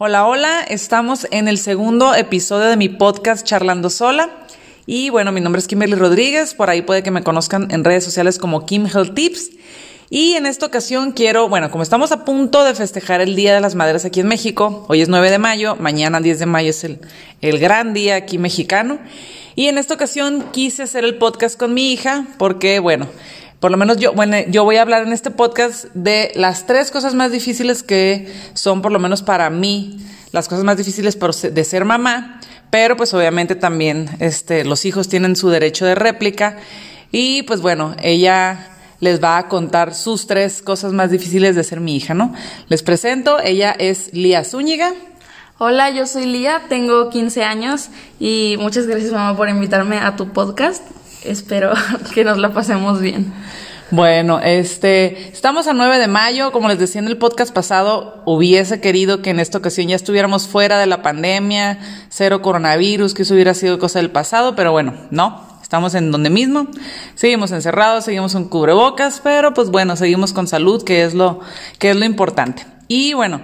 Hola, hola, estamos en el segundo episodio de mi podcast Charlando Sola. Y bueno, mi nombre es Kimberly Rodríguez, por ahí puede que me conozcan en redes sociales como Kim Health Tips. Y en esta ocasión quiero, bueno, como estamos a punto de festejar el Día de las Madres aquí en México, hoy es 9 de mayo, mañana 10 de mayo es el, el gran día aquí mexicano. Y en esta ocasión quise hacer el podcast con mi hija porque, bueno, por lo menos yo, bueno, yo voy a hablar en este podcast de las tres cosas más difíciles que son, por lo menos para mí, las cosas más difíciles de ser mamá, pero pues obviamente también este, los hijos tienen su derecho de réplica y pues bueno, ella les va a contar sus tres cosas más difíciles de ser mi hija, ¿no? Les presento, ella es Lía Zúñiga. Hola, yo soy Lía, tengo 15 años y muchas gracias mamá por invitarme a tu podcast espero que nos la pasemos bien. Bueno, este, estamos a 9 de mayo, como les decía en el podcast pasado, hubiese querido que en esta ocasión ya estuviéramos fuera de la pandemia, cero coronavirus, que eso hubiera sido cosa del pasado, pero bueno, no, estamos en donde mismo, seguimos encerrados, seguimos en cubrebocas, pero pues bueno, seguimos con salud, que es lo, que es lo importante. Y bueno,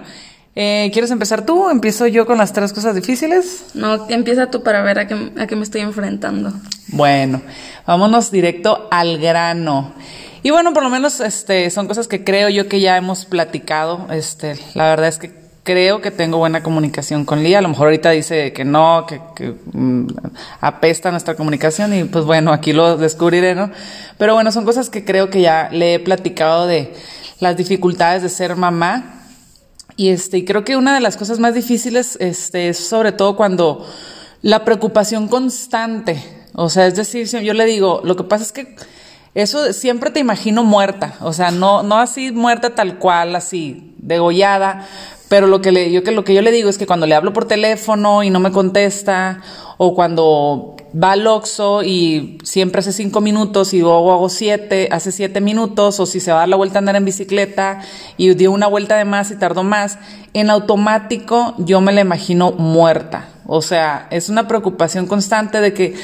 eh, ¿Quieres empezar tú? ¿Empiezo yo con las tres cosas difíciles? No, empieza tú para ver a qué, a qué me estoy enfrentando. Bueno, vámonos directo al grano. Y bueno, por lo menos este, son cosas que creo yo que ya hemos platicado. Este, la verdad es que creo que tengo buena comunicación con Lía. A lo mejor ahorita dice que no, que, que mm, apesta nuestra comunicación y pues bueno, aquí lo descubriré, ¿no? Pero bueno, son cosas que creo que ya le he platicado de las dificultades de ser mamá y este, creo que una de las cosas más difíciles este, es sobre todo cuando la preocupación constante, o sea, es decir, yo le digo, lo que pasa es que eso siempre te imagino muerta, o sea, no, no así muerta tal cual, así, degollada, pero lo que, yo, que lo que yo le digo es que cuando le hablo por teléfono y no me contesta, o cuando va al Oxxo y siempre hace cinco minutos y luego hago siete, hace siete minutos, o si se va a dar la vuelta a andar en bicicleta y dio una vuelta de más y tardó más, en automático yo me la imagino muerta. O sea, es una preocupación constante de que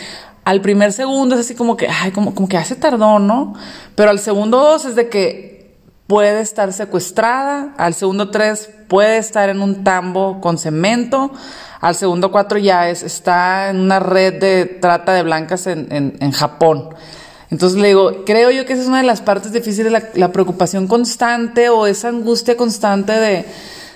al primer segundo es así como que, ay, como, como que hace tardó, ¿no? Pero al segundo dos es de que puede estar secuestrada, al segundo tres puede estar en un tambo con cemento, al segundo cuatro ya es, está en una red de trata de blancas en, en, Japón. Entonces le digo, creo yo que esa es una de las partes difíciles, la, la preocupación constante o esa angustia constante de,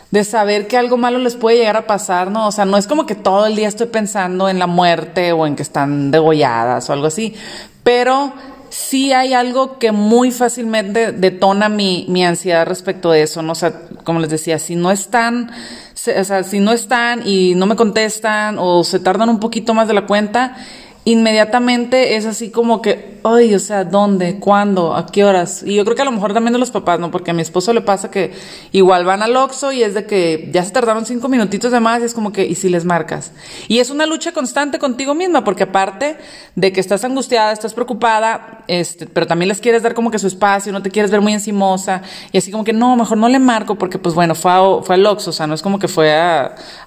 de saber que algo malo les puede llegar a pasar, ¿no? O sea, no es como que todo el día estoy pensando en la muerte o en que están degolladas o algo así, pero sí hay algo que muy fácilmente detona mi, mi ansiedad respecto de eso, ¿no? O sea, como les decía, si no están, o sea, si no están y no me contestan o se tardan un poquito más de la cuenta, inmediatamente es así como que, ay, o sea, ¿dónde? ¿Cuándo? ¿A qué horas? Y yo creo que a lo mejor también de los papás, ¿no? Porque a mi esposo le pasa que igual van al Oxxo y es de que ya se tardaron cinco minutitos de más y es como que, ¿y si les marcas? Y es una lucha constante contigo misma, porque aparte de que estás angustiada, estás preocupada, este, pero también les quieres dar como que su espacio, no te quieres ver muy encimosa, y así como que, no, mejor no le marco, porque pues bueno, fue, fue al Oxxo, o sea, no es como que fue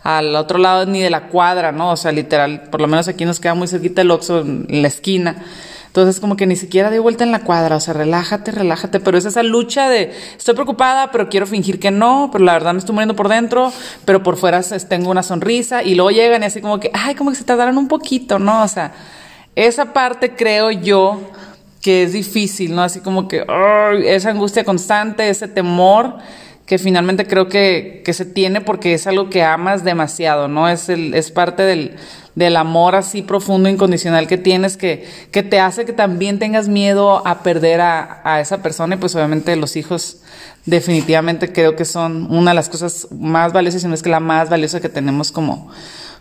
al otro lado ni de la cuadra, ¿no? O sea, literal, por lo menos aquí nos queda muy cerquita el en la esquina. Entonces, como que ni siquiera de vuelta en la cuadra, o sea, relájate, relájate, pero es esa lucha de estoy preocupada, pero quiero fingir que no, pero la verdad me estoy muriendo por dentro, pero por fuera tengo una sonrisa y luego llegan y así como que, ay, como que se tardaron un poquito, ¿no? O sea, esa parte creo yo que es difícil, ¿no? Así como que esa angustia constante, ese temor que finalmente creo que, que, se tiene porque es algo que amas demasiado, ¿no? Es, el, es parte del, del amor así profundo, incondicional que tienes, que, que te hace que también tengas miedo a perder a, a esa persona y pues obviamente los hijos definitivamente creo que son una de las cosas más valiosas, si no es que la más valiosa que tenemos como,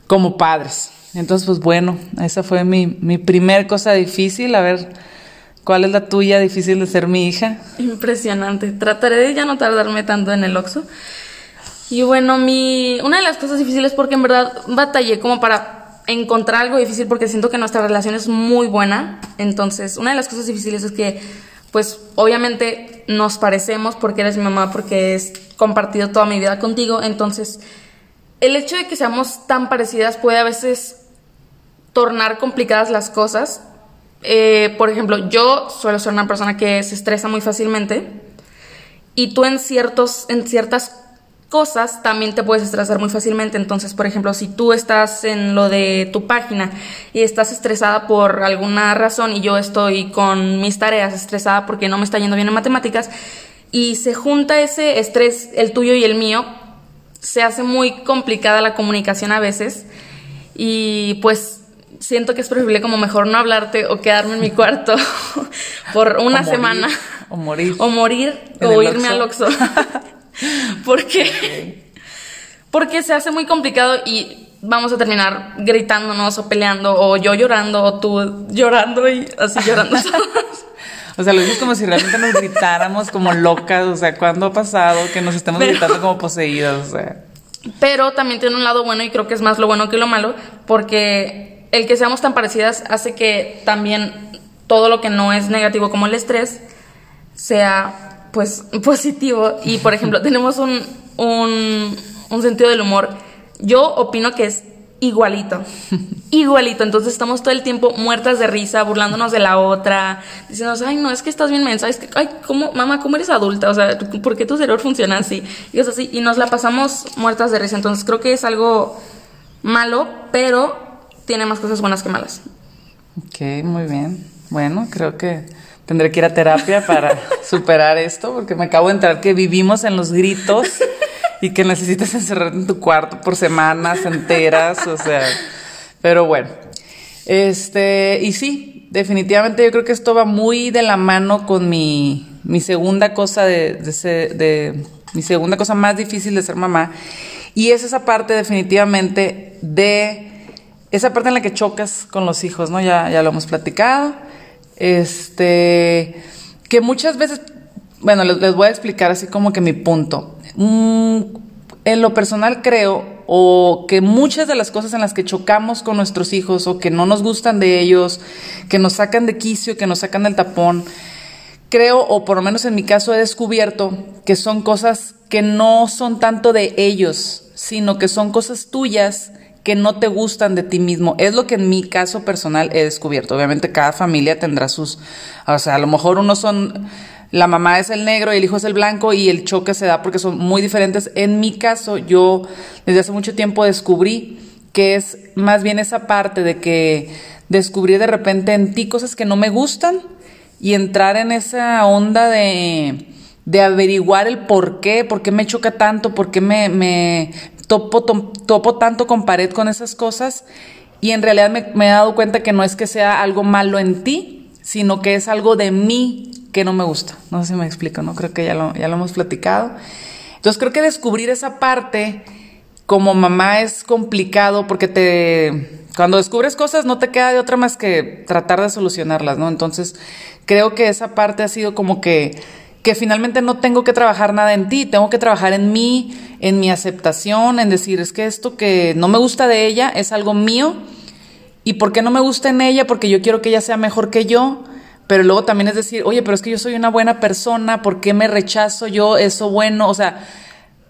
como padres. Entonces, pues bueno, esa fue mi, mi primer cosa difícil, a ver cuál es la tuya difícil de ser mi hija. Impresionante, trataré de ya no tardarme tanto en el Oxxo. Y bueno, mi, una de las cosas difíciles porque en verdad batallé como para encontrar algo difícil porque siento que nuestra relación es muy buena. Entonces, una de las cosas difíciles es que, pues, obviamente nos parecemos porque eres mi mamá, porque he compartido toda mi vida contigo. Entonces, el hecho de que seamos tan parecidas puede a veces tornar complicadas las cosas. Eh, por ejemplo, yo suelo ser una persona que se estresa muy fácilmente y tú en ciertos, en ciertas cosas, también te puedes estresar muy fácilmente. Entonces, por ejemplo, si tú estás en lo de tu página y estás estresada por alguna razón y yo estoy con mis tareas estresada porque no me está yendo bien en matemáticas y se junta ese estrés, el tuyo y el mío, se hace muy complicada la comunicación a veces y pues siento que es preferible como mejor no hablarte o quedarme en mi cuarto por una semana. O morir. O morir o irme al Oxxo. porque, porque se hace muy complicado y vamos a terminar gritándonos o peleando o yo llorando o tú llorando y así llorando. O sea, lo dices como si realmente nos gritáramos como locas. O sea, ¿cuándo ha pasado que nos estemos gritando como poseídas? O sea. Pero también tiene un lado bueno y creo que es más lo bueno que lo malo, porque el que seamos tan parecidas hace que también todo lo que no es negativo como el estrés sea pues positivo. Y por ejemplo, tenemos un, un, un sentido del humor. Yo opino que es igualito. igualito. Entonces estamos todo el tiempo muertas de risa, burlándonos de la otra, diciendo, ay, no, es que estás bien mensa, es que, ay, ¿cómo, mamá, cómo eres adulta? O sea, ¿por qué tu cerebro funciona así? Y es así, y nos la pasamos muertas de risa. Entonces creo que es algo malo, pero tiene más cosas buenas que malas. Ok, muy bien. Bueno, creo que tendré que ir a terapia para superar esto, porque me acabo de enterar que vivimos en los gritos y que necesitas encerrarte en tu cuarto por semanas enteras, o sea, pero bueno. Este, y sí, definitivamente yo creo que esto va muy de la mano con mi, mi segunda cosa de, de, de, mi segunda cosa más difícil de ser mamá. Y es esa parte definitivamente de esa parte en la que chocas con los hijos, ¿no? Ya, ya lo hemos platicado. Este, que muchas veces, bueno, les, les voy a explicar así como que mi punto. Mm, en lo personal creo o que muchas de las cosas en las que chocamos con nuestros hijos o que no nos gustan de ellos, que nos sacan de quicio, que nos sacan del tapón, creo, o por lo menos en mi caso he descubierto que son cosas que no son tanto de ellos, sino que son cosas tuyas que no te gustan de ti mismo. Es lo que en mi caso personal he descubierto. Obviamente cada familia tendrá sus, o sea, a lo mejor unos son la mamá es el negro y el hijo es el blanco y el choque se da porque son muy diferentes. En mi caso, yo desde hace mucho tiempo descubrí que es más bien esa parte de que descubrí de repente en ti cosas que no me gustan y entrar en esa onda de, de averiguar el por qué, por qué me choca tanto, por qué me, me topo, topo tanto con pared con esas cosas y en realidad me, me he dado cuenta que no es que sea algo malo en ti, sino que es algo de mí que no me gusta. No sé si me explico, ¿no? Creo que ya lo, ya lo hemos platicado. Entonces creo que descubrir esa parte como mamá es complicado porque te cuando descubres cosas no te queda de otra más que tratar de solucionarlas, ¿no? Entonces creo que esa parte ha sido como que que finalmente no tengo que trabajar nada en ti, tengo que trabajar en mí, en mi aceptación, en decir, es que esto que no me gusta de ella es algo mío y por qué no me gusta en ella, porque yo quiero que ella sea mejor que yo pero luego también es decir, oye, pero es que yo soy una buena persona, ¿por qué me rechazo yo eso bueno? O sea,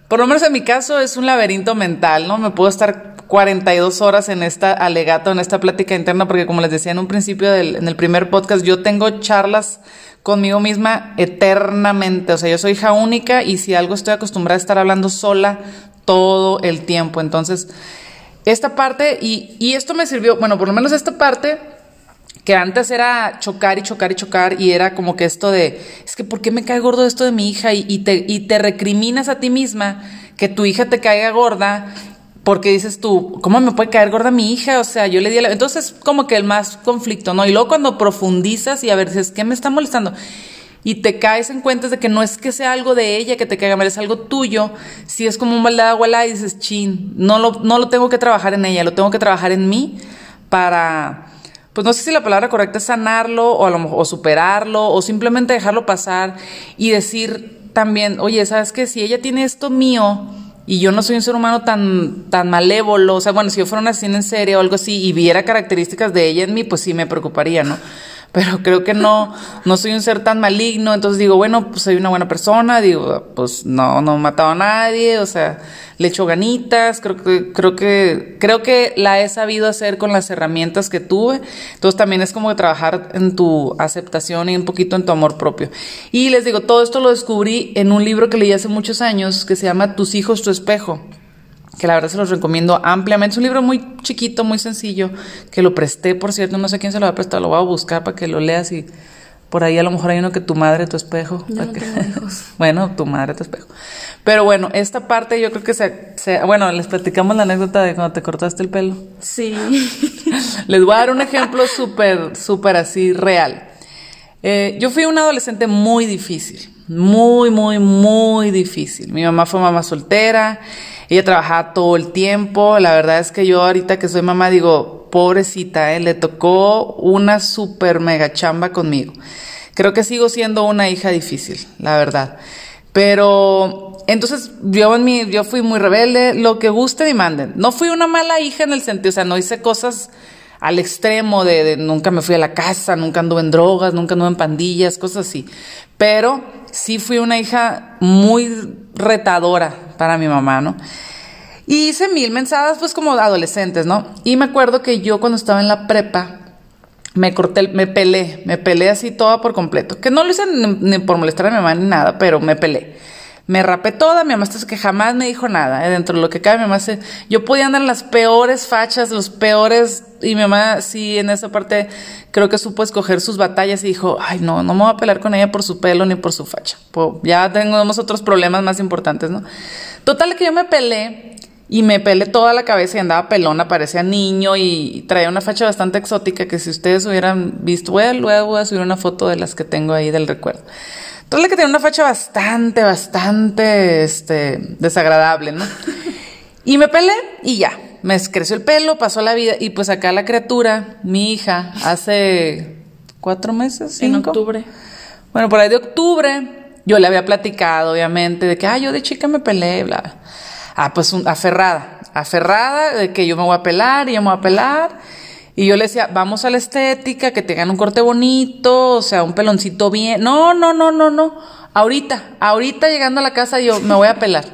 por lo menos en mi caso es un laberinto mental, ¿no? Me puedo estar 42 horas en esta alegato, en esta plática interna, porque como les decía en un principio del, en el primer podcast, yo tengo charlas conmigo misma eternamente, o sea, yo soy hija única y si algo estoy acostumbrada a estar hablando sola todo el tiempo, entonces, esta parte, y, y esto me sirvió, bueno, por lo menos esta parte que antes era chocar y chocar y chocar y era como que esto de, es que ¿por qué me cae gordo esto de mi hija? Y, te, y te recriminas a ti misma que tu hija te caiga gorda porque dices tú, ¿cómo me puede caer gorda mi hija? O sea, yo le di la... Entonces, como que el más conflicto, ¿no? Y luego cuando profundizas y a ver, dices, ¿qué me está molestando? Y te caes en cuentas de que no es que sea algo de ella que te caiga mal, es algo tuyo. Si es como un balde de agua dices, chin, no lo, no lo tengo que trabajar en ella, lo tengo que trabajar en mí para pues no sé si la palabra correcta es sanarlo o, a lo, o superarlo o simplemente dejarlo pasar y decir también, oye, ¿sabes qué? Si ella tiene esto mío y yo no soy un ser humano tan, tan malévolo, o sea, bueno, si yo fuera una asesina en serie o algo así y viera características de ella en mí, pues sí me preocuparía, ¿no? Pero creo que no, no soy un ser tan maligno, entonces digo, bueno, pues soy una buena persona, digo, pues no, no he matado a nadie, o sea, le echo ganitas, creo que, creo que, creo que la he sabido hacer con las herramientas que tuve, entonces también es como trabajar en tu aceptación y un poquito en tu amor propio. Y les digo, todo esto lo descubrí en un libro que leí hace muchos años que se llama Tus hijos, tu espejo que la verdad se los recomiendo ampliamente. Es un libro muy chiquito, muy sencillo, que lo presté, por cierto, no sé quién se lo va a prestar, lo voy a buscar para que lo leas y por ahí a lo mejor hay uno que tu madre, tu espejo. bueno, tu madre, tu espejo. Pero bueno, esta parte yo creo que se, Bueno, les platicamos la anécdota de cuando te cortaste el pelo. Sí. les voy a dar un ejemplo súper, súper así real. Eh, yo fui una adolescente muy difícil, muy, muy, muy difícil. Mi mamá fue mamá soltera ella trabajaba todo el tiempo. La verdad es que yo ahorita que soy mamá digo, pobrecita, ¿eh? le tocó una super mega chamba conmigo. Creo que sigo siendo una hija difícil, la verdad. Pero entonces yo en mi, yo fui muy rebelde, lo que guste y manden. No fui una mala hija en el sentido, o sea, no hice cosas al extremo de, nunca me fui a la casa, nunca anduve en drogas, nunca anduve en pandillas, cosas así. Pero sí fui una hija muy retadora para mi mamá, ¿no? Y hice mil mensadas, pues como adolescentes, ¿no? Y me acuerdo que yo cuando estaba en la prepa, me corté, me pelé, me pelé así toda por completo. Que no lo hice ni, por molestar a mi mamá ni nada, pero me pelé. Me rapé toda, mi mamá que jamás me dijo nada. ¿eh? Dentro de lo que cabe, mi mamá yo podía andar en las peores fachas, los peores, y mi mamá sí en esa parte creo que supo escoger sus batallas y dijo, ay no, no me voy a pelear con ella por su pelo ni por su facha. Pues ya tenemos otros problemas más importantes, ¿no? Total que yo me pelé y me pelé toda la cabeza y andaba pelona, parecía niño y traía una facha bastante exótica que si ustedes hubieran visto, a, luego voy a subir una foto de las que tengo ahí del recuerdo. Entonces que tenía una facha bastante, bastante, este, desagradable, ¿no? Y me pelé y ya, me creció el pelo, pasó la vida y pues acá la criatura, mi hija, hace cuatro meses, En octubre. Bueno, por ahí de octubre, yo le había platicado, obviamente, de que, ah, yo de chica me pelé, bla. Ah, pues aferrada, aferrada de que yo me voy a pelar y yo me voy a pelar. Y yo le decía, vamos a la estética, que tengan un corte bonito, o sea, un peloncito bien. No, no, no, no, no. Ahorita, ahorita llegando a la casa yo me voy a pelar.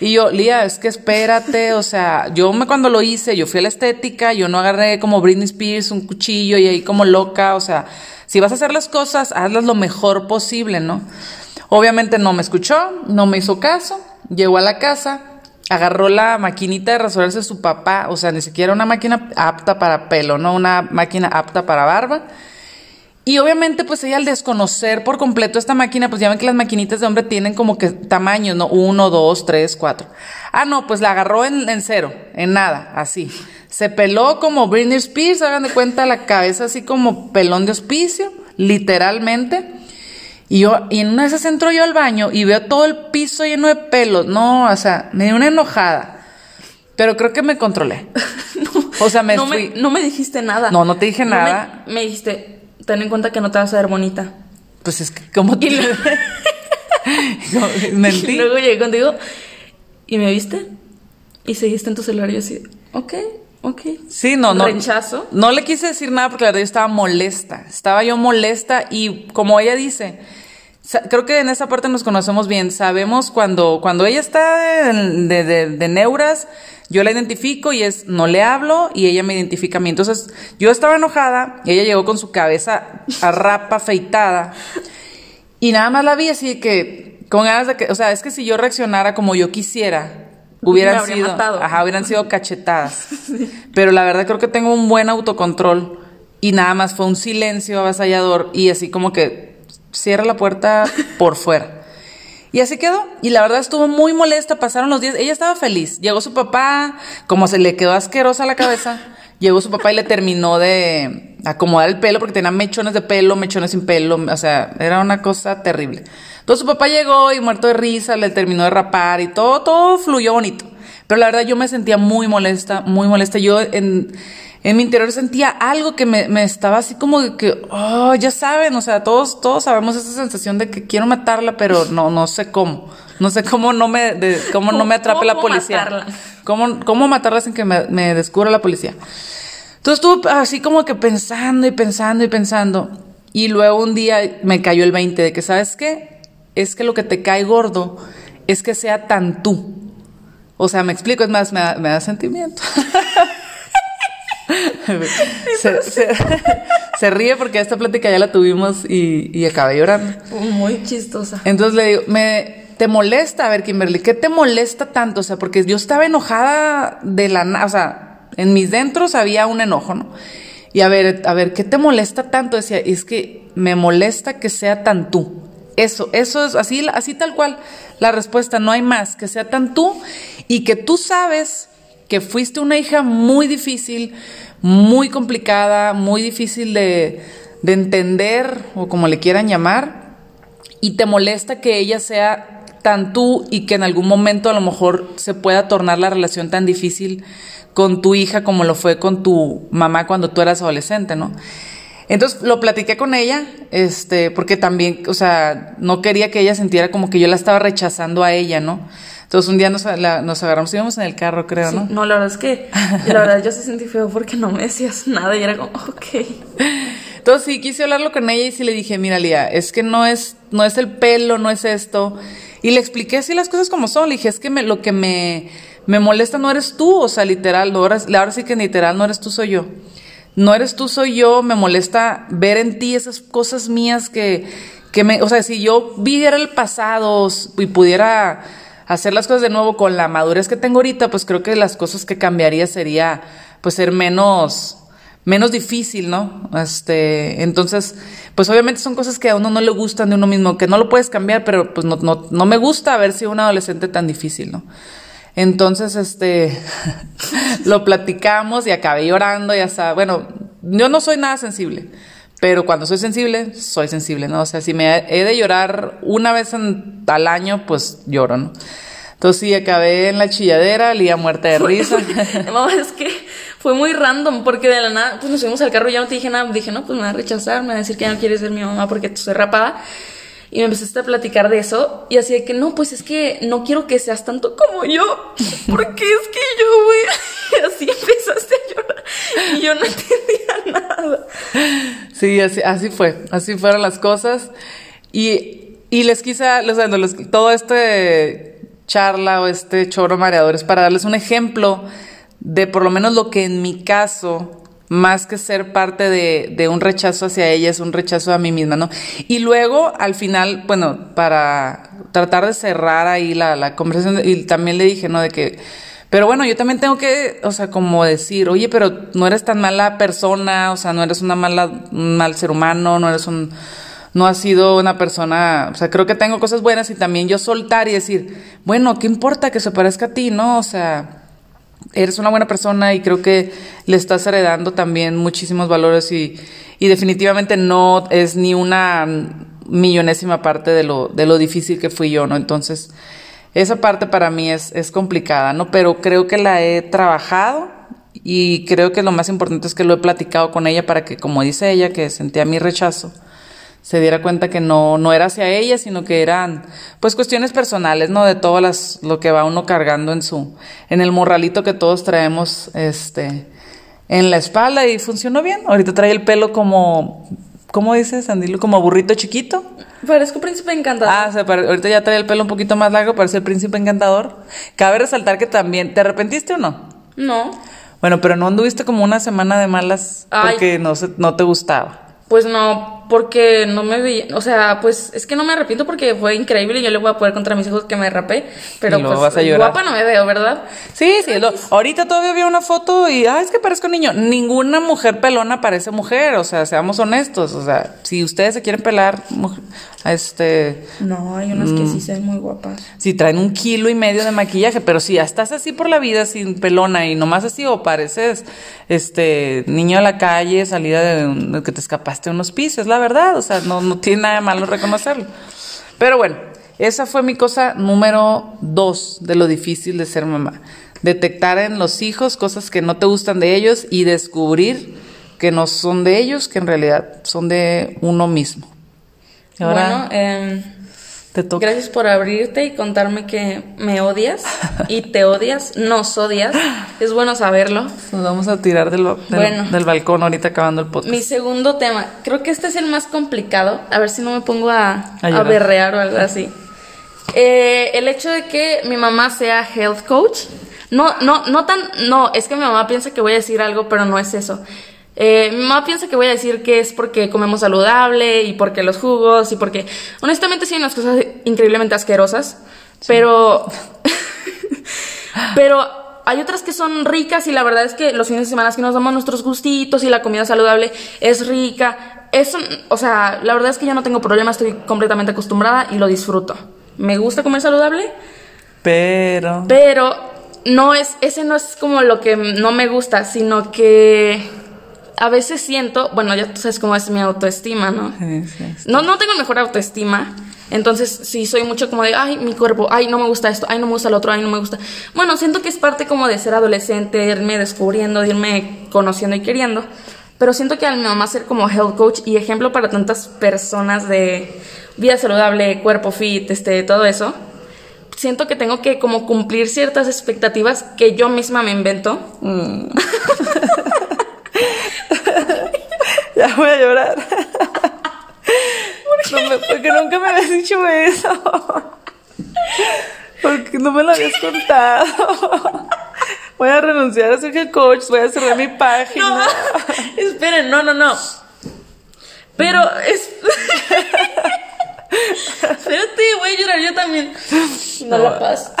Y yo, Lía, es que espérate, o sea, yo me cuando lo hice, yo fui a la estética, yo no agarré como Britney Spears un cuchillo y ahí como loca, o sea, si vas a hacer las cosas, hazlas lo mejor posible, ¿no? Obviamente no me escuchó, no me hizo caso, llegó a la casa, agarró la maquinita de rasurarse su papá, o sea, ni siquiera una máquina apta para pelo, no una máquina apta para barba. Y obviamente, pues ella al desconocer por completo esta máquina, pues ya ven que las maquinitas de hombre tienen como que tamaños, ¿no? Uno, dos, tres, cuatro. Ah, no, pues la agarró en, en cero, en nada, así. Se peló como Britney Spears, hagan de cuenta la cabeza así como pelón de hospicio, literalmente. Y yo, y en una de esas entro yo al baño y veo todo el piso lleno de pelos. No, o sea, me dio una enojada. Pero creo que me controlé. o sea, me, no me No me dijiste nada. No, no te dije nada. Me, dijiste, ten en cuenta que no te vas a ver bonita. Pues es que, ¿cómo te... Y Mentí. Y luego llegué contigo y me viste y seguiste en tu celular y yo así, ok, ok. Sí, no, no. Rechazo. No le quise decir nada porque la verdad yo estaba molesta. Estaba yo molesta y como ella dice creo que en esa parte nos conocemos bien. Sabemos cuando, cuando ella está de, de, neuras, yo la identifico y es, no le hablo y ella me identifica a mí. Entonces, yo estaba enojada y ella llegó con su cabeza a rapa, afeitada. Y nada más la vi así que, con ganas de que, o sea, es que si yo reaccionara como yo quisiera, hubieran sido, ajá, hubieran sido cachetadas. Pero la verdad creo que tengo un buen autocontrol y nada más fue un silencio avasallador y así como que cierra la puerta por fuera. Y así quedó. Y la verdad estuvo muy molesta. Pasaron los días. Ella estaba feliz. Llegó su papá, como se le quedó asquerosa la cabeza. Llegó su papá y le terminó de acomodar el pelo porque tenía mechones de pelo, mechones sin pelo. O sea, era una cosa terrible. Entonces su papá llegó y muerto de risa, le terminó de rapar y todo, todo fluyó bonito. Pero la verdad yo me sentía muy molesta, muy molesta. Yo en en mi interior sentía algo que me, me estaba así como de que, oh, ya saben, o sea, todos, todos sabemos esa sensación de que quiero matarla, pero no, no sé cómo. No sé cómo no me, de, cómo no me atrape la policía. Matarla? ¿Cómo, cómo matarla sin que me, me descubra la policía. Entonces estuve así como que pensando y pensando y pensando. Y luego un día me cayó el 20 de que, ¿sabes qué? Es que lo que te cae gordo es que sea tan tú. O sea, me explico, es más, me da, me da sentimiento. se, se, se, ríe porque esta plática ya la tuvimos y, y acabé llorando. Muy chistosa. Entonces le digo, me, ¿te molesta? A ver, Kimberly, ¿qué te molesta tanto? O sea, porque yo estaba enojada de la... O sea, en mis dentros había un enojo, ¿no? Y a ver, a ver, ¿qué te molesta tanto? Decía, es que me molesta que sea tan tú. Eso, eso es así, así tal cual. La respuesta, no hay más, que sea tan tú y que tú sabes que fuiste una hija muy difícil, muy complicada, muy difícil de, de entender o como le quieran llamar, y te molesta que ella sea tan tú y que en algún momento a lo mejor se pueda tornar la relación tan difícil con tu hija como lo fue con tu mamá cuando tú eras adolescente, ¿no? Entonces lo platiqué con ella, este, porque también, o sea, no quería que ella sintiera como que yo la estaba rechazando a ella, ¿no? Entonces un día nos, la, nos agarramos, íbamos en el carro, creo, Sí, ¿no? no, la verdad es que, la verdad yo se sentí feo porque no me decías nada y era como, ok. Entonces sí quise hablarlo con ella y sí le dije, mira Lía, es que no es, no es el pelo, no es esto. Y le expliqué así las cosas como son. Le dije, es que me, lo que me, me molesta no eres tú, o sea, literal, ahora, ahora sí que literal no eres tú, soy yo. No eres tú, soy yo, me molesta ver en ti esas cosas mías que, que me, o sea, si yo viviera el pasado y pudiera hacer las cosas de nuevo con la madurez que tengo ahorita, pues creo que las cosas que cambiaría sería, pues ser menos, menos difícil, ¿no? Este, entonces, pues obviamente son cosas que a uno no le gustan de uno mismo, que no lo puedes cambiar, pero pues no, no, no me gusta haber sido un adolescente tan difícil, ¿no? Entonces, este, lo platicamos y acabé llorando, ya está. Bueno, yo no soy nada sensible, pero cuando soy sensible, soy sensible, ¿no? O sea, si me he de llorar una vez en, al año, pues lloro, ¿no? Entonces sí, acabé en la chilladera, lía muerta de risa. Mamá, es que fue muy random porque de la nada, pues nos subimos al carro y ya no te dije nada. Dije, no, pues me va a rechazar, me va a decir que ya no quieres ser mi mamá porque soy rapada. Y me empezaste a platicar de eso y así de que no, pues es que no quiero que seas tanto como yo, porque es que yo, güey, así empezaste a llorar y yo no entendía nada. Sí, así, así fue, así fueron las cosas y, y les quise, o sea, todo este charla o este choro mareador es para darles un ejemplo de por lo menos lo que en mi caso más que ser parte de, de, un rechazo hacia ella, es un rechazo a mí misma, ¿no? Y luego, al final, bueno, para tratar de cerrar ahí la, la conversación, y también le dije, ¿no? De que, pero bueno, yo también tengo que, o sea, como decir, oye, pero no eres tan mala persona, o sea, no eres una mala, un mal ser humano, no eres un, no has sido una persona, o sea, creo que tengo cosas buenas y también yo soltar y decir, bueno, ¿qué importa que se parezca a ti, no? O sea, eres una buena persona y creo que le estás heredando también muchísimos valores y, y definitivamente no es ni una millonésima parte de lo, de lo difícil que fui yo, ¿no? Entonces, esa parte para mí es, es complicada, ¿no? Pero creo que la he trabajado y creo que lo más importante es que lo he platicado con ella para que, como dice ella, que sentía mi rechazo, se diera cuenta que no, no era hacia ella, sino que eran pues cuestiones personales, ¿no? De todo las, lo que va uno cargando en su, en el morralito que todos traemos, este, en la espalda y funcionó bien. Ahorita trae el pelo como, ¿cómo dices, Andilo? Como burrito chiquito. Parezco príncipe encantador. Ah, o sea, ahorita ya trae el pelo un poquito más largo, parece el príncipe encantador. Cabe resaltar que también, ¿te arrepentiste o no? No. Bueno, pero no anduviste como una semana de malas porque no, se, no te gustaba. Pues no, porque no me vi, o sea, pues es que no me arrepiento porque fue increíble y yo le voy a poder contra mis hijos que me rapé, pero pues vas a guapa no me veo, ¿verdad? Sí, sí, lo, ahorita todavía vi una foto y, ah, es que parezco niño. Ninguna mujer pelona parece mujer, o sea, seamos honestos, o sea, si ustedes se quieren pelar, este... No, hay unas que sí se ven muy guapas. Si traen un kilo y medio de maquillaje, pero si ya estás así por la vida sin pelona y nomás así o pareces, este, niño de la calle, salida de, que te escapaste de unos pisos, la verdad, o sea, no, no tiene nada de malo reconocerlo. Pero bueno, esa fue mi cosa número dos de lo difícil de ser mamá. Detectar en los hijos cosas que no te gustan de ellos y descubrir que no son de ellos, que en realidad son de uno mismo. Ahora, bueno, eh, Te toca. Gracias por abrirte y contarme que me odias y te odias, nos odias. Es bueno saberlo. Nos vamos a tirar del, del- Bueno. del balcón ahorita acabando el podcast. Mi segundo tema, creo que este es el más complicado. A ver si no me pongo a, A berrear o algo así. Eh, el hecho de que mi mamá sea health coach. No, no, no tan. No, es que mi mamá piensa que voy a decir algo, pero no es eso. Eh, mi mamá piensa que voy a decir que es porque comemos saludable y porque los jugos y porque. Honestamente, sí unas cosas increíblemente asquerosas. Pero. Pero hay otras que son ricas y la verdad es que los fines de semana que nos damos nuestros gustitos y la comida saludable es rica. Eso, o sea, la verdad es que yo no tengo problema, estoy completamente acostumbrada y lo disfruto. Me gusta comer saludable, Pero. pero no es, ese no es como lo que no me gusta, sino que a veces siento, bueno, ya tú sabes cómo es mi autoestima, ¿no? Sí, sí, sí. No, no tengo mejor autoestima. Entonces, sí, soy mucho como de, ay, mi cuerpo, ay, no me gusta esto, ay, no me gusta lo otro, ay, no me gusta. Bueno, siento que es parte como de ser adolescente, irme descubriendo, de irme conociendo y queriendo. Pero siento que al mi mamá ser como health coach y ejemplo para tantas personas de vida saludable, cuerpo fit, este, todo eso, siento que tengo que como cumplir ciertas expectativas que yo misma me invento. Ya voy a llorar. No me- porque nunca me habías dicho eso. Porque no me lo habías contado. Voy a renunciar a ser head coach, voy a cerrar mi página. No, esperen, no, no, no. Pero es. Espérate, voy a llorar yo también. No la paz.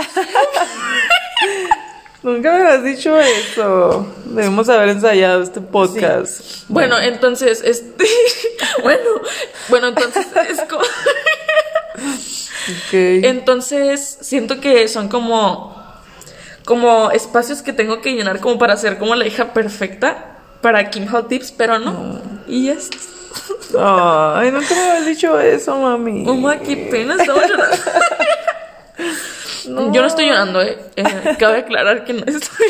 Nunca me habías dicho eso. Debemos haber ensayado este podcast. Bueno, entonces, este. Bueno, bueno, entonces es como. Entonces, siento que son como. Como espacios que tengo que llenar como para ser como la hija perfecta para Kim Hot Tips, pero no. Y ya está. Ay, nunca me habías dicho eso, mami. Mamá, qué pena, llorando. Yo no estoy llorando, eh. Eh, Cabe aclarar que no estoy.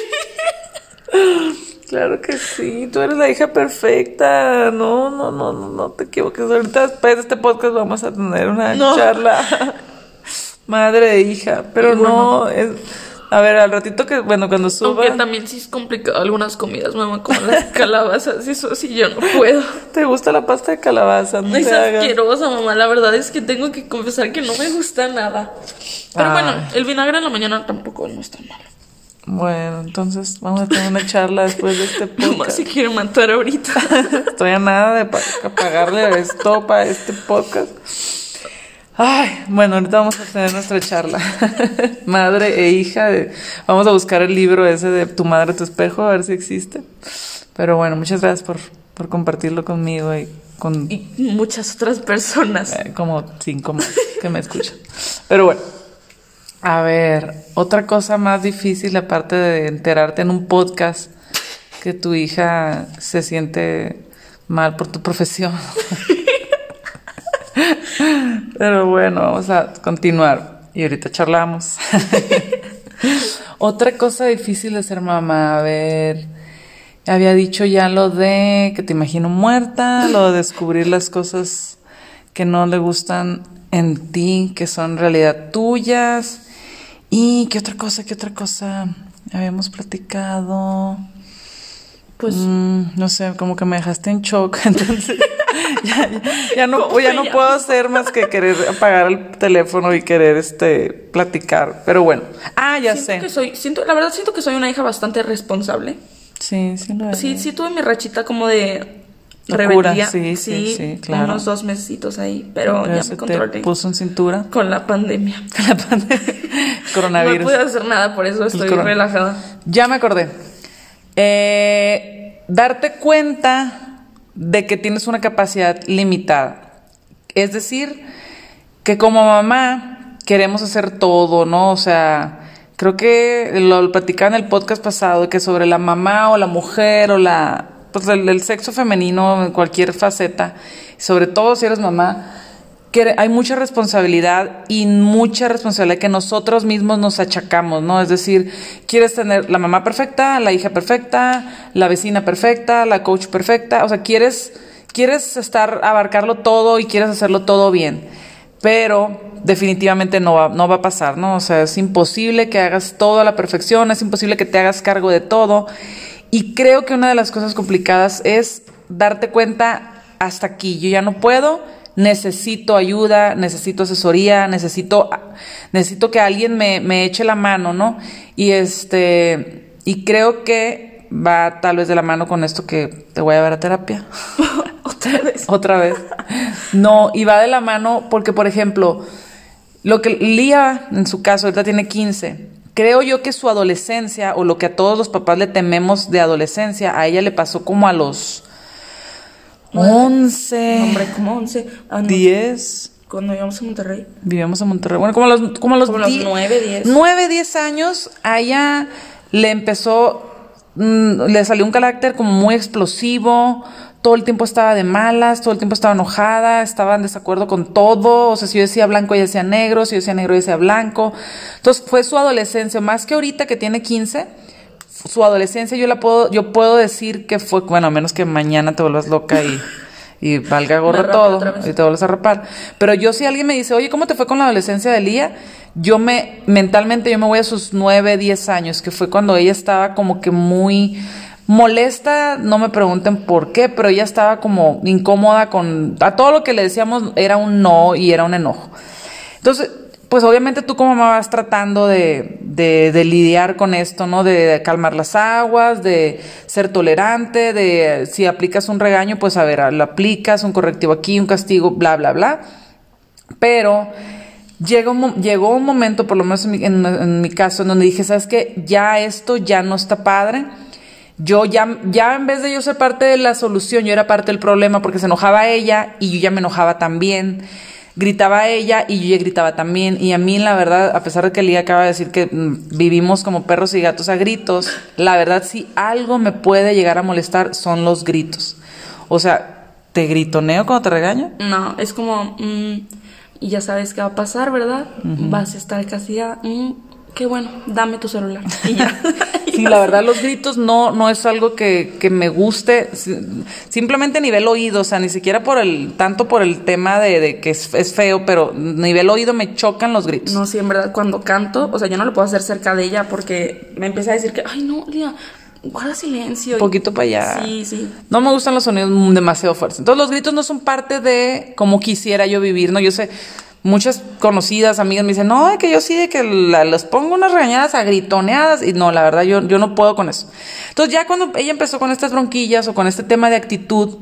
Claro que sí, tú eres la hija perfecta. No, no, no, no, no te equivoques. Ahorita después de este podcast vamos a tener una No. charla madre e hija. Pero bueno. no, es, a ver, al ratito que, bueno, cuando suba, Aunque también sí es complicado algunas comidas, mamá, como las calabazas, eso sí yo no puedo. te gusta la pasta de calabaza, no Es asquerosa, mamá. La verdad es que tengo que confesar que no me gusta nada. Pero Ay. bueno, el vinagre en la mañana tampoco no está mal. Bueno, entonces vamos a tener una charla después de este Mamá podcast. se quiere matar ahorita. Estoy a nada de pa- pagarle esto para este podcast. Ay, bueno, ahorita vamos a tener nuestra charla. madre e hija. de- vamos a buscar el libro ese de Tu madre, tu espejo, a ver si existe. Pero bueno, muchas gracias por, por compartirlo conmigo y con Y muchas otras personas. eh, como cinco más que me escuchan. Pero bueno, a ver, otra cosa más difícil aparte de enterarte en un podcast que tu hija se siente mal por tu profesión. Pero bueno, vamos a continuar y ahorita charlamos. Otra cosa difícil de ser mamá, a ver, había dicho ya lo de que te imagino muerta, lo de descubrir las cosas que no le gustan en ti, que son realidad tuyas. ¿Y qué otra cosa, qué otra cosa habíamos platicado? Pues Mm, no sé, como que me dejaste en shock, entonces ya, ya- ya no, ¿Cómo ya no puedo hacer más que querer apagar el teléfono y querer este platicar. Pero bueno, ah, ya siento sé. que soy, siento, la verdad siento que soy una hija bastante responsable. Sí, sí lo es. Sí, sí tuve mi rachita como de Locura, rebeldía. sí, sí, sí, claro. Unos dos mesecitos ahí, pero Pero ya se me te controlé. puso en cintura Con la pandemia. con la pandemia. No Coronavirus. pude hacer nada, por eso estoy relajada. Ya me acordé. Eh, darte cuenta de que tienes una capacidad limitada. Es decir, que como mamá queremos hacer todo, ¿no? O sea, creo que lo, platicaba en el podcast pasado, que sobre la mamá o la mujer o la, pues el, el sexo femenino en cualquier faceta, sobre todo si eres mamá, que hay mucha responsabilidad y mucha responsabilidad que nosotros mismos nos achacamos, ¿no? Es decir, quieres tener la mamá perfecta, la hija perfecta, la vecina perfecta, la coach perfecta, o sea, quieres, quieres estar, abarcarlo todo y quieres hacerlo todo bien. pero definitivamente no va, no va a pasar, ¿no? O sea, es imposible que hagas todo a la perfección, es imposible que te hagas cargo de todo. Y creo que una de las cosas complicadas es darte cuenta hasta aquí, yo ya no puedo, necesito ayuda, necesito asesoría, necesito, necesito que alguien me, me eche la mano, ¿no? Y este, y creo que va tal vez de la mano con esto que te voy a ver a terapia. Otra vez. Otra vez. No, y va de la mano porque, por ejemplo, lo que Lía, en su caso, ahorita tiene 15. Creo yo que su adolescencia, o lo que a todos los papás le tememos de adolescencia, a ella le pasó como a los 11. Hombre, como 11. Ah, no. 10. Cuando íbamos a Monterrey. Vivíamos en Monterrey. Bueno, como a los, como a los, Como a los die- 9, 10. 9, 10 años, a ella le empezó, mm, le salió un carácter como muy explosivo, todo el tiempo estaba de malas, todo el tiempo estaba enojada, estaba en desacuerdo con todo, o sea, si yo decía blanco, ella decía negro, si yo decía negro, ella decía blanco. Entonces fue su adolescencia, más que ahorita que tiene 15, su adolescencia yo la puedo, yo puedo decir que fue, bueno, a menos que mañana te vuelvas loca y, y valga rape todo y te vuelves a rapar. Pero yo si alguien me dice, oye, ¿cómo te fue con la adolescencia de Lía? Yo me, mentalmente yo me voy a sus 9, 10 años, que fue cuando ella estaba como que muy molesta, no me pregunten por qué, pero ella estaba como incómoda con, a todo lo que le decíamos era un no y era un enojo. Entonces, pues obviamente tú como mamá vas tratando de, de, lidiar con esto, ¿no? De calmar las aguas, de ser tolerante, de si aplicas un regaño, pues a ver, lo aplicas, un correctivo aquí, un castigo, bla, bla, bla. Pero llegó, llegó un momento, por lo menos en mi, en- en mi caso, en donde dije, ¿sabes qué? Ya esto ya no está padre. Yo ya, ya en vez de yo ser parte de la solución, yo era parte del problema porque se enojaba ella y yo ya me enojaba también. Gritaba ella y yo ya gritaba también. Y a mí, la verdad, a pesar de que Lía acaba de decir que mm, vivimos como perros y gatos a gritos, la verdad, si algo me puede llegar a molestar son los gritos. O sea, ¿te gritoneo cuando te regaño? No, es como. mm, y ya sabes qué va a pasar, ¿verdad? Vas a estar castigada. Mm, qué bueno, dame tu celular. Y ya. Sí, la verdad, los gritos no, no es algo que, que me guste, si- simplemente a nivel oído, o sea, ni siquiera por el, tanto por el tema de, de que es, es feo, pero nivel oído me chocan los gritos. No, sí, en verdad, cuando canto, o sea, yo no lo puedo hacer cerca de ella porque me empieza a decir que, ay, no, Lía, guarda silencio. Un poquito para allá. Sí, sí. No me gustan los sonidos demasiado fuertes. Entonces los gritos no son parte de cómo quisiera yo vivir, ¿no? Yo sé, muchas conocidas, amigas me dicen, no, de que yo sí, de que la- les pongo unas regañadas a gritoneadas. Y no, la verdad, yo, yo no puedo con eso. Entonces ya cuando ella empezó con estas bronquillas o con este tema de actitud,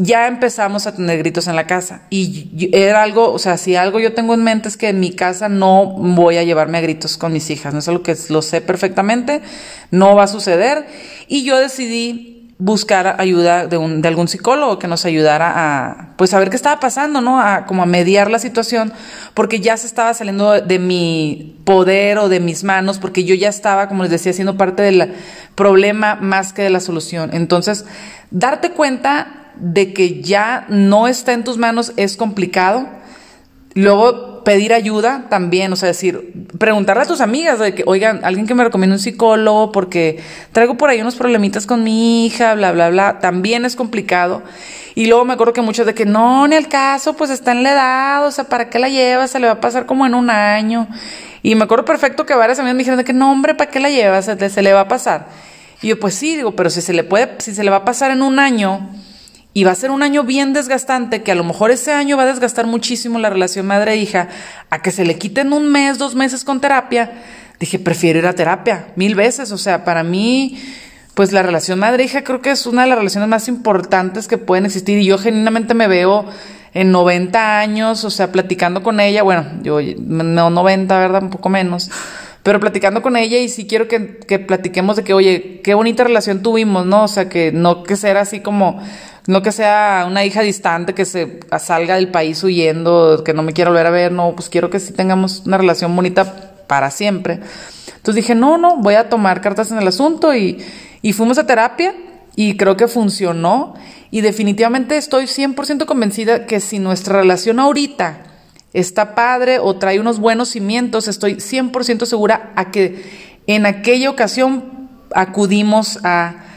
ya empezamos a tener gritos en la casa. Y era algo, o sea, si algo yo tengo en mente es que en mi casa no voy a llevarme a gritos con mis hijas. No es algo que lo sé perfectamente, no va a suceder. Y yo decidí buscar ayuda de, un, de algún psicólogo que nos ayudara a, pues, a ver qué estaba pasando, ¿no? A como a mediar la situación, porque ya se estaba saliendo de, mi poder o de mis manos, porque yo ya estaba, como les decía, siendo parte del problema más que de la solución. Entonces, darte cuenta de que ya no está en tus manos es complicado. Luego pedir ayuda también, o sea, decir, preguntarle a tus amigas de que, oigan, alguien que me recomiende un psicólogo porque traigo por ahí unos problemitas con mi hija, bla, bla, bla, también es complicado. Y luego me acuerdo que muchos de que no, ni el caso, pues está en la edad, o sea, ¿para qué la llevas? Se le va a pasar como en un año. Y me acuerdo perfecto que varias amigas me dijeron de que no, hombre, ¿para qué la llevas? Se, se le va a pasar. Y yo, pues sí, digo, pero si se le puede, si se le va a pasar en un año, y va a ser un año bien desgastante, que a lo mejor ese año va a desgastar muchísimo la relación madre-hija, a que se le quiten un mes, dos meses con terapia, dije, prefiero ir a terapia, mil veces. O sea, para mí, pues la relación madre-hija creo que es una de las relaciones más importantes que pueden existir. Y yo genuinamente me veo en 90 años, o sea, platicando con ella, bueno, yo no 90, ¿verdad? Un poco menos. Pero platicando con ella y sí quiero que, que platiquemos de que, oye, qué bonita relación tuvimos, ¿no? O sea, que no que sea así como, no que sea una hija distante que se salga del país huyendo, que no me quiera volver a ver, no, pues quiero que sí tengamos una relación bonita para siempre. Entonces dije, no, no, voy a tomar cartas en el asunto y, y fuimos a terapia y creo que funcionó y definitivamente estoy 100% convencida que si nuestra relación ahorita está padre o trae unos buenos cimientos, estoy 100% segura a que en aquella ocasión acudimos a,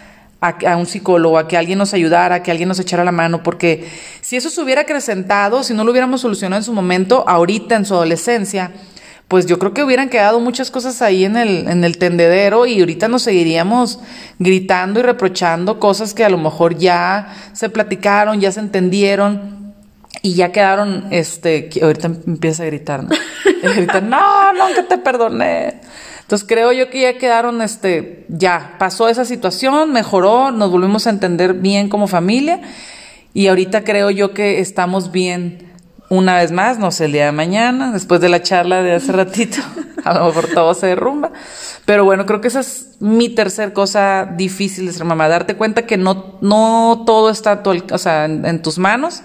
a, un psicólogo, a que alguien nos ayudara, a que alguien nos echara la mano, porque si eso se hubiera acrecentado, si no lo hubiéramos solucionado en su momento, ahorita en su adolescencia, pues yo creo que hubieran quedado muchas cosas ahí en el, en el tendedero y ahorita nos seguiríamos gritando y reprochando cosas que a lo mejor ya se platicaron, ya se entendieron y ya quedaron, este, ahorita empieza a gritar, ¿no? no, no, que te perdoné. Entonces creo yo que ya quedaron, este, ya pasó esa situación, mejoró, nos volvimos a entender bien como familia y ahorita creo yo que estamos bien una vez más, no sé, el día de mañana, después de la charla de hace ratito, a lo mejor todo se derrumba. Pero bueno, creo que esa es mi tercer cosa difícil de ser mamá, darte cuenta que no, no todo está o sea, en tus manos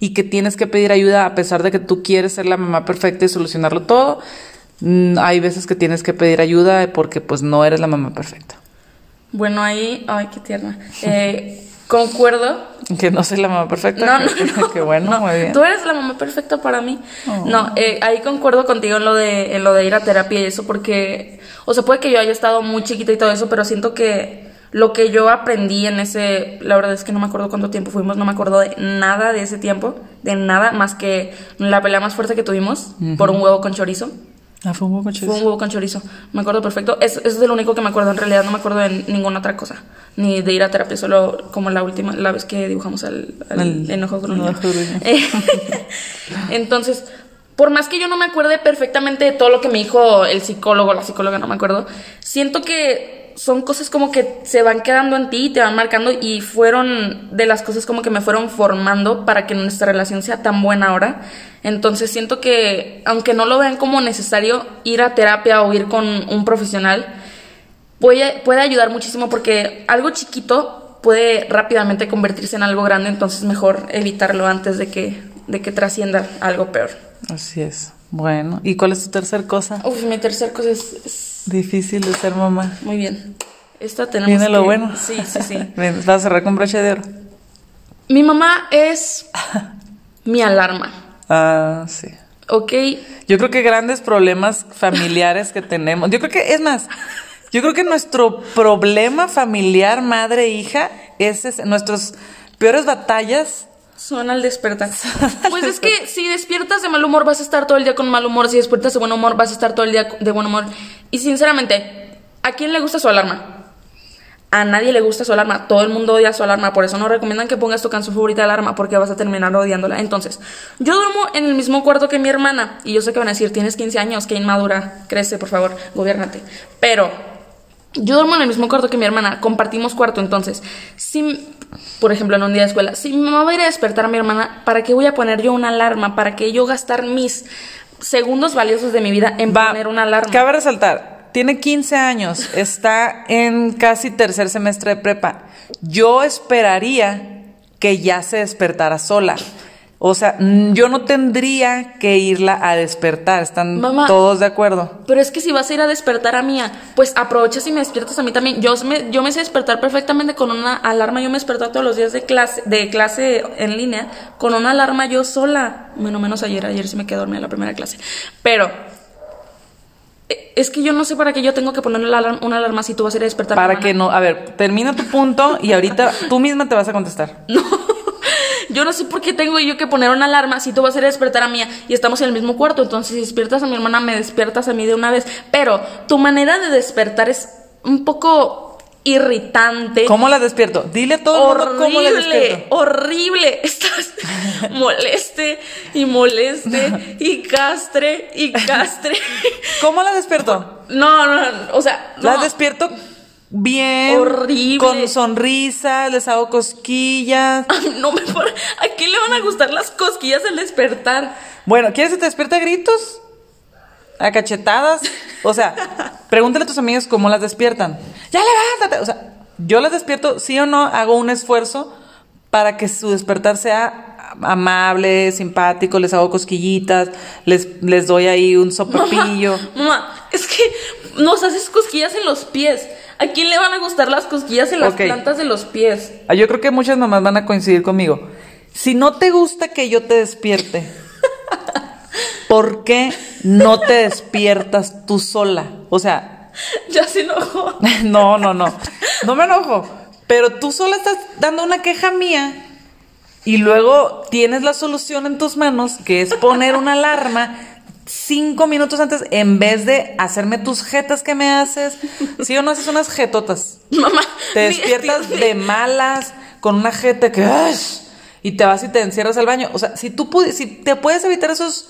y que tienes que pedir ayuda a pesar de que tú quieres ser la mamá perfecta y solucionarlo todo hay veces que tienes que pedir ayuda porque pues no eres la mamá perfecta. Bueno, ahí, ay, qué tierna. Eh, concuerdo. Que no soy la mamá perfecta. No, no, Qué bueno, muy bien. Tú eres la mamá perfecta para mí. Oh. No, eh, ahí concuerdo contigo en lo de en lo de ir a terapia y eso porque, o sea, puede que yo haya estado muy chiquita y todo eso, pero siento que lo que yo aprendí en ese, la verdad es que no me acuerdo cuánto tiempo fuimos, no me acuerdo de nada de ese tiempo, de nada más que la pelea más fuerte que tuvimos por un huevo con chorizo. Ah, fue un huevo con chorizo. Fue un huevo con chorizo. Me acuerdo perfecto. Es, es de lo único que me acuerdo. En realidad no me acuerdo de ninguna otra cosa. Ni de ir a terapia, solo como la última, la vez que dibujamos al, enojo gruñón. Entonces, por más que yo no me acuerde perfectamente de todo lo que me dijo el psicólogo, la psicóloga, no me acuerdo, siento que son cosas como que se van quedando en ti y te van marcando y fueron de las cosas como que me fueron formando para que nuestra relación sea tan buena ahora. Entonces siento que aunque no lo vean como necesario ir a terapia o ir con un profesional, puede, puede ayudar muchísimo porque algo chiquito puede rápidamente convertirse en algo grande, entonces mejor evitarlo antes de que, de que trascienda algo peor. Así es. Bueno, ¿y cuál es tu tercer cosa? Uf, mi tercer cosa es Difícil de ser mamá. Muy bien. Esta tenemos Viene lo bueno. Sí, sí, sí. ¿Vas a cerrar con broche de oro? Mi mamá es mi alarma. Ah, sí. Ok. Yo creo que grandes problemas familiares que tenemos. Yo creo que, es más, yo creo que nuestro problema familiar, madre, hija, es, es nuestras peores batallas son al despertar. Pues es que si despiertas de mal humor vas a estar todo el día con mal humor, si despiertas de buen humor vas a estar todo el día de buen humor. Y sinceramente, ¿a quién le gusta su alarma? A nadie le gusta su alarma, todo el mundo odia su alarma, por eso no recomiendan que pongas tu canción favorita de alarma porque vas a terminar odiándola. Entonces, yo duermo en el mismo cuarto que mi hermana y yo sé que van a decir, tienes 15 años, que inmadura, crece, por favor, gobiernate. Pero yo duermo en el mismo cuarto que mi hermana, compartimos cuarto, entonces, si, por ejemplo, en un día de escuela, si mi mamá va a ir a despertar a mi hermana, ¿para qué voy a poner yo una alarma? ¿Para qué yo gastar mis segundos valiosos de mi vida en poner una alarma? Cabe resaltar, tiene 15 años, está en casi tercer semestre de prepa. Yo esperaría que ya se despertara sola. O sea, yo no tendría que irla a despertar, están todos de acuerdo. Pero es que si vas a ir a despertar a Mía, pues aprovechas y me despiertas a mí también. Yo me, yo me sé despertar perfectamente con una alarma, yo me desperto todos los días de clase, de clase en línea, con una alarma yo sola. Bueno, menos ayer, ayer sí me quedé dormida en la primera clase. Pero eh, es que yo no sé para qué yo tengo que poner una alarma, una alarma si tú vas a ir a despertar. Para que no, a ver, termina tu punto y ahorita tú misma te vas a contestar. No. Yo no sé por qué tengo yo que poner una alarma si tú vas a ir a despertar a mía y estamos en el mismo cuarto. Entonces, si despiertas a mi hermana, me despiertas a mí de una vez. Pero tu manera de despertar es un poco irritante. ¿Cómo la despierto? Dile todo horrible, cómo la despierto. Horrible. Estás moleste y moleste y castre y castre. ¿Cómo la despierto? No, no, o sea, La despierto bien, horrible, con sonrisa, les hago cosquillas. no me ¿A quién le van a gustar las cosquillas al despertar? Bueno, ¿quieres que te despierte a gritos? ¿A cachetadas? O sea, pregúntale a tus amigos cómo las despiertan. Ya levántate. O sea, yo las despierto, sí o no, hago un esfuerzo para que su despertar sea amable, simpático, les hago cosquillitas, les, les doy ahí un sopepillo. Mamá, es que nos haces cosquillas en los pies. ¿A quién le van a gustar las cosquillas en las plantas de los pies? Ah, yo creo que muchas mamás van a coincidir conmigo. Si no te gusta que yo te despierte, ¿por qué no te despiertas tú sola? O sea... Ya se enojó. no, no, no. No me enojo. Pero tú sola estás dando una queja mía y luego tienes la solución en tus manos, que es poner una alarma cinco minutos antes en vez de hacerme tus jetas que me haces. ¿Sí o no haces unas jetotas? Mamá. Te despiertas de malas con una jeta que... ¡ay! Y te vas y te encierras al baño. O sea, si tú si te puedes evitar esos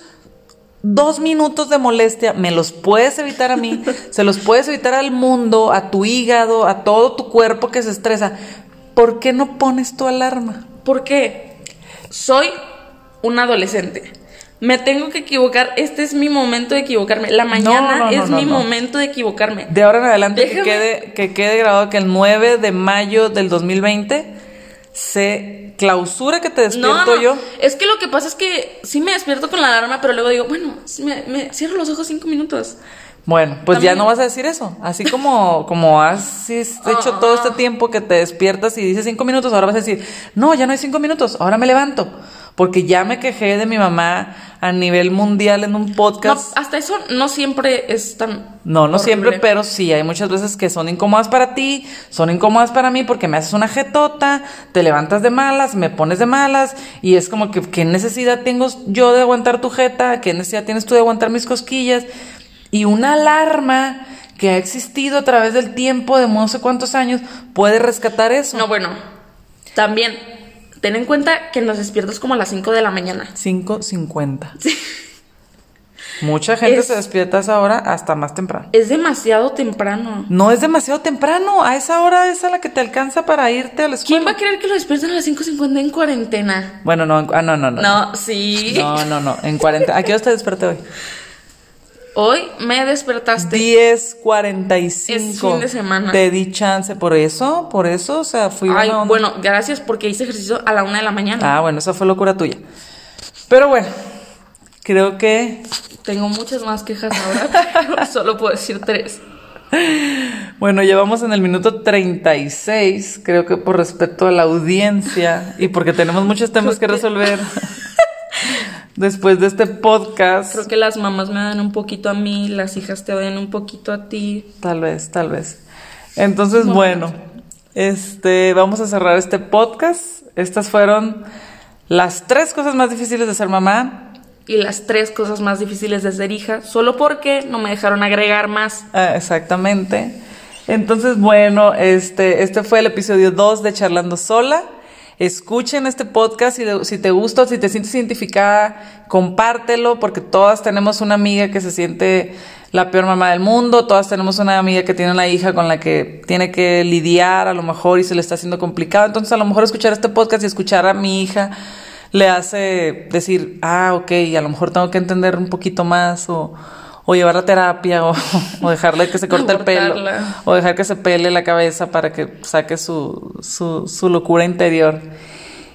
dos minutos de molestia, me los puedes evitar a mí, se los puedes evitar al mundo, a tu hígado, a todo tu cuerpo que se estresa. ¿Por qué no pones tu alarma? ¿Por qué? Soy un adolescente. Me tengo que equivocar. Este es mi momento de equivocarme. La mañana no, no, es mi momento de equivocarme. De ahora en adelante que quede, que quede grabado que el 9 de mayo del 2020 se clausura que te despierto yo. es que lo que pasa es que sí me despierto con la alarma, pero luego digo, bueno, me, me cierro los ojos cinco minutos. Bueno, pues ya no vas a decir eso. Así como, como has es- hecho todo este tiempo que te despiertas y dices cinco minutos, ahora vas a decir, no, ya no hay cinco minutos, ahora me levanto. Porque ya me quejé de mi mamá a nivel mundial en un No, podcast. hasta eso no siempre es tan. No, no horrible. siempre, pero sí, hay muchas veces que son incómodas para ti, son incómodas para mí porque me haces una jetota, te levantas de malas, me pones de malas y es como que, ¿qué necesidad tengo yo de aguantar tu jeta? ¿Qué necesidad tienes tú de aguantar mis cosquillas? Y una alarma que ha existido a través del tiempo de no sé cuántos años puede rescatar eso. No, bueno. También, ten en cuenta que nos despiertas como a las 5 de la mañana. 5.50. Mucha gente Es- se despierta a esa hora hasta más temprano. Es demasiado temprano. No es demasiado temprano, a esa hora es a la que te alcanza para irte a la escuela. ¿Quién va a querer que lo despierten a las 5.50 en cuarentena? Bueno, no, en- ah, no, no, no. No, sí. No, no, no, en 40. ¿A qué hora te desperté hoy? Hoy me despertaste. 10.45. Es fin de semana. Te di chance por eso, por eso, o sea, fui Ay, onda. bueno, gracias porque hice ejercicio a la una de la mañana. Ah, bueno, esa fue locura tuya. Pero bueno, creo que, Tengo muchas más quejas ahora, solo puedo decir tres. bueno, llevamos en el minuto 36, creo que por respeto a la audiencia y porque tenemos muchos temas que resolver después de este podcast. Creo que las mamás me dan un poquito a mí, las hijas te dan un poquito a ti. Tal vez, tal vez. Entonces, bueno, este, vamos a cerrar este podcast. Estas fueron las tres cosas más difíciles de ser mamá. Y las tres cosas más difíciles de ser hija, solo porque no me dejaron agregar más. Ah, exactamente. Entonces, bueno, este, este fue el episodio 2 de Charlando Sola. Escuchen este podcast si, si te gusta si te sientes identificada, compártelo porque todas tenemos una amiga que se siente la peor mamá del mundo, todas tenemos una amiga que tiene una hija con la que tiene que lidiar a lo mejor y se le está haciendo complicado. Entonces, a lo mejor escuchar este podcast y escuchar a mi hija le hace decir, ah, ok, a lo mejor tengo que entender un poquito más o, o llevar a terapia o, o dejarle que se corte el pelo o dejar que se pele la cabeza para que saque su, su, su locura interior.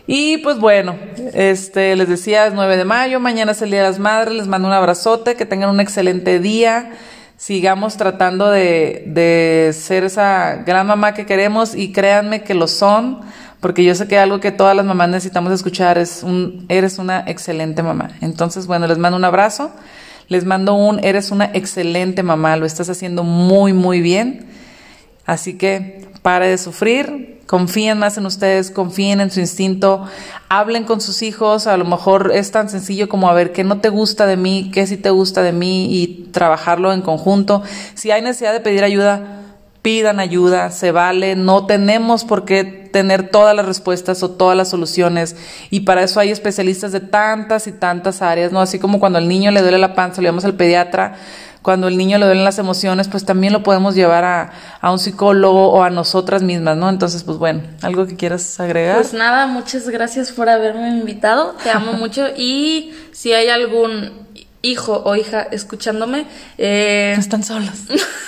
Y pues bueno, este les decía, es 9 de mayo, mañana es el Día de las Madres, les mando un abrazote, que tengan un excelente día, sigamos tratando de, de ser esa gran mamá que queremos y créanme que lo son, porque yo sé que algo que todas las mamás necesitamos escuchar es un, eres una excelente mamá. Entonces, bueno, les mando un abrazo, les mando un, eres una excelente mamá, lo estás haciendo muy, muy bien. Así que pare de sufrir, confíen más en ustedes, confíen en su instinto, hablen con sus hijos, a lo mejor es tan sencillo como a ver qué no te gusta de mí, qué sí te gusta de mí y trabajarlo en conjunto. Si hay necesidad de pedir ayuda, pidan ayuda, se vale, no tenemos por qué tener todas las respuestas o todas las soluciones y para eso hay especialistas de tantas y tantas áreas, ¿no? Así como cuando al niño le duele la panza, le vamos al pediatra, cuando el niño le duelen las emociones, pues también lo podemos llevar a, a un psicólogo o a nosotras mismas, ¿no? Entonces, pues bueno, algo que quieras agregar. Pues nada, muchas gracias por haberme invitado. Te amo mucho. Y si hay algún hijo o hija escuchándome, eh, no están solos.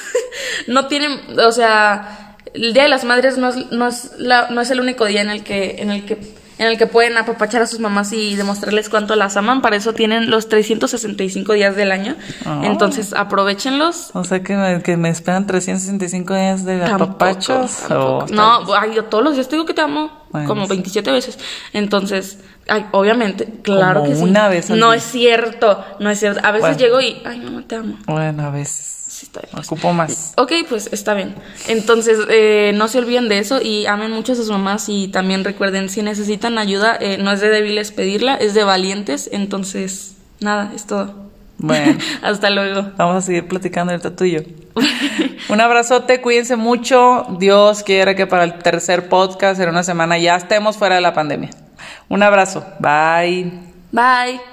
no tienen, o sea, el Día de las Madres no es, no es, la- no es el único día en el que, en el que en el que pueden apapachar a sus mamás y demostrarles cuánto las aman. Para eso tienen los 365 días del año. Ah. Entonces, aprovechenlos. O sea que me, que me esperan 365 días de Tampoco, apapachos. tampoco. No, ay, yo todos los días te digo que te amo. Bueno, como sí. 27 veces. Entonces, ay, obviamente, claro Como que sí. una vez al No día. es cierto, no es cierto. A veces Bueno. llego y, ay, mamá, te amo. Bueno, a veces. Sí está bien. Ocupo más. Ok, pues está bien. Entonces, eh, no se olviden de eso y amen mucho a sus mamás y también recuerden, si necesitan ayuda, eh, no es de débiles pedirla, es de valientes. Entonces, nada, es todo. Bueno. Hasta luego. Vamos a seguir platicando ahorita tú y yo. Un abrazote, cuídense mucho. Dios quiera que para el tercer podcast en una semana ya estemos fuera de la pandemia. Un abrazo. Bye. Bye.